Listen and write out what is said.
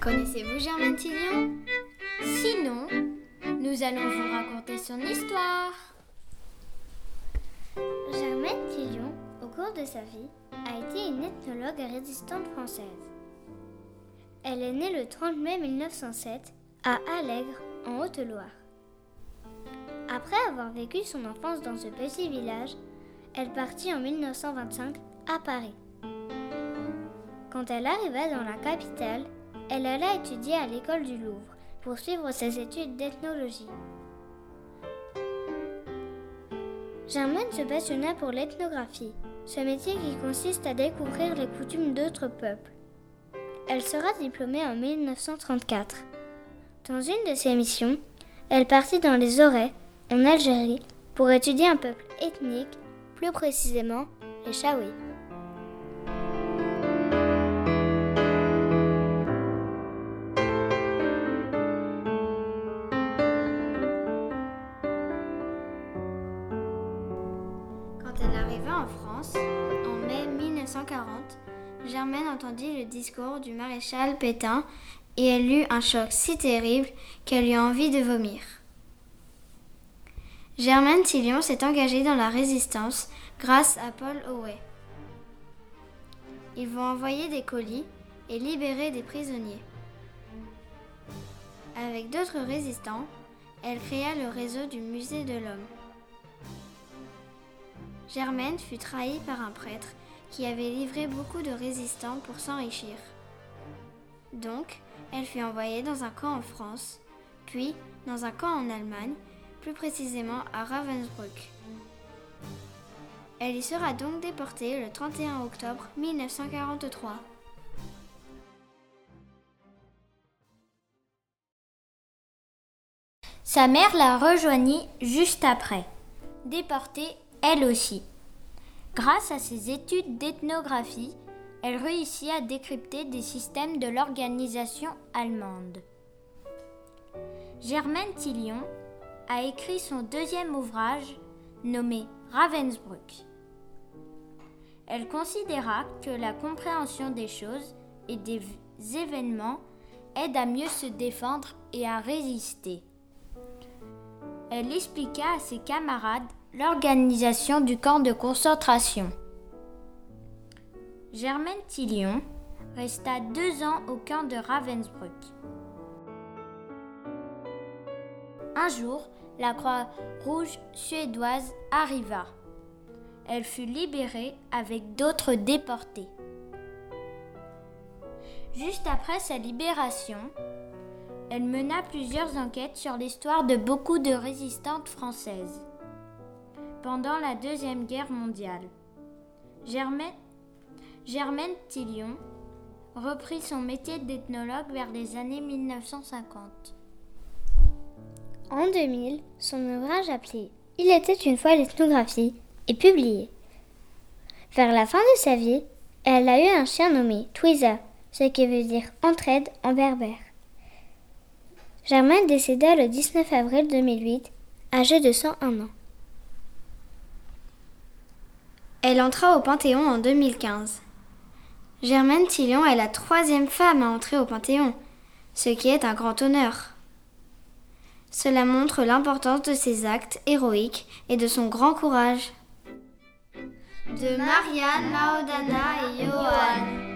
Connaissez-vous Germaine Tillion? Sinon, nous allons vous raconter son histoire. Germaine Tillion, au cours de sa vie, a été une ethnologue et résistante française. Elle est née le 30 mai 1907 à Allègre, en Haute-Loire. Après avoir vécu son enfance dans ce petit village, elle partit en 1925 à Paris. Quand elle arriva dans la capitale, elle alla étudier à l'école du Louvre pour suivre ses études d'ethnologie. Germaine se passionna pour l'ethnographie, ce métier qui consiste à découvrir les coutumes d'autres peuples. Elle sera diplômée en 1934. Dans une de ses missions, elle partit dans les Aurais, en Algérie, pour étudier un peuple ethnique, plus précisément les Chaouis. En France, en mai 1940, Germaine entendit le discours du maréchal Pétain et elle eut un choc si terrible qu'elle eut envie de vomir. Germaine Tillion s'est engagée dans la résistance grâce à Paul Howe. Ils vont envoyer des colis et libérer des prisonniers. Avec d'autres résistants, elle créa le réseau du Musée de l'Homme. Germaine fut trahie par un prêtre qui avait livré beaucoup de résistants pour s'enrichir. Donc, elle fut envoyée dans un camp en France, puis dans un camp en Allemagne, plus précisément à Ravensbrück. Elle y sera donc déportée le 31 octobre 1943. Sa mère la rejoignit juste après, déportée elle aussi. Grâce à ses études d'ethnographie, elle réussit à décrypter des systèmes de l'organisation allemande. Germaine Tillion a écrit son deuxième ouvrage nommé Ravensbrück. Elle considéra que la compréhension des choses et des événements aide à mieux se défendre et à résister. Elle expliqua à ses camarades l'organisation du camp de concentration. Germaine Tillion resta deux ans au camp de Ravensbrück. Un jour, la Croix-Rouge suédoise arriva. Elle fut libérée avec d'autres déportés. Juste après sa libération, elle mena plusieurs enquêtes sur l'histoire de beaucoup de résistantes françaises pendant la Deuxième Guerre mondiale. Germaine, Germaine Tillion reprit son métier d'ethnologue vers les années 1950. En 2000, son ouvrage appelé Il était une fois l'ethnographie est publié. Vers la fin de sa vie, elle a eu un chien nommé Twiza, ce qui veut dire entraide en berbère. Germaine décéda le 19 avril 2008, âgée de 101 ans. Elle entra au Panthéon en 2015. Germaine Tillion est la troisième femme à entrer au Panthéon, ce qui est un grand honneur. Cela montre l'importance de ses actes héroïques et de son grand courage. De Marianne, Maodana et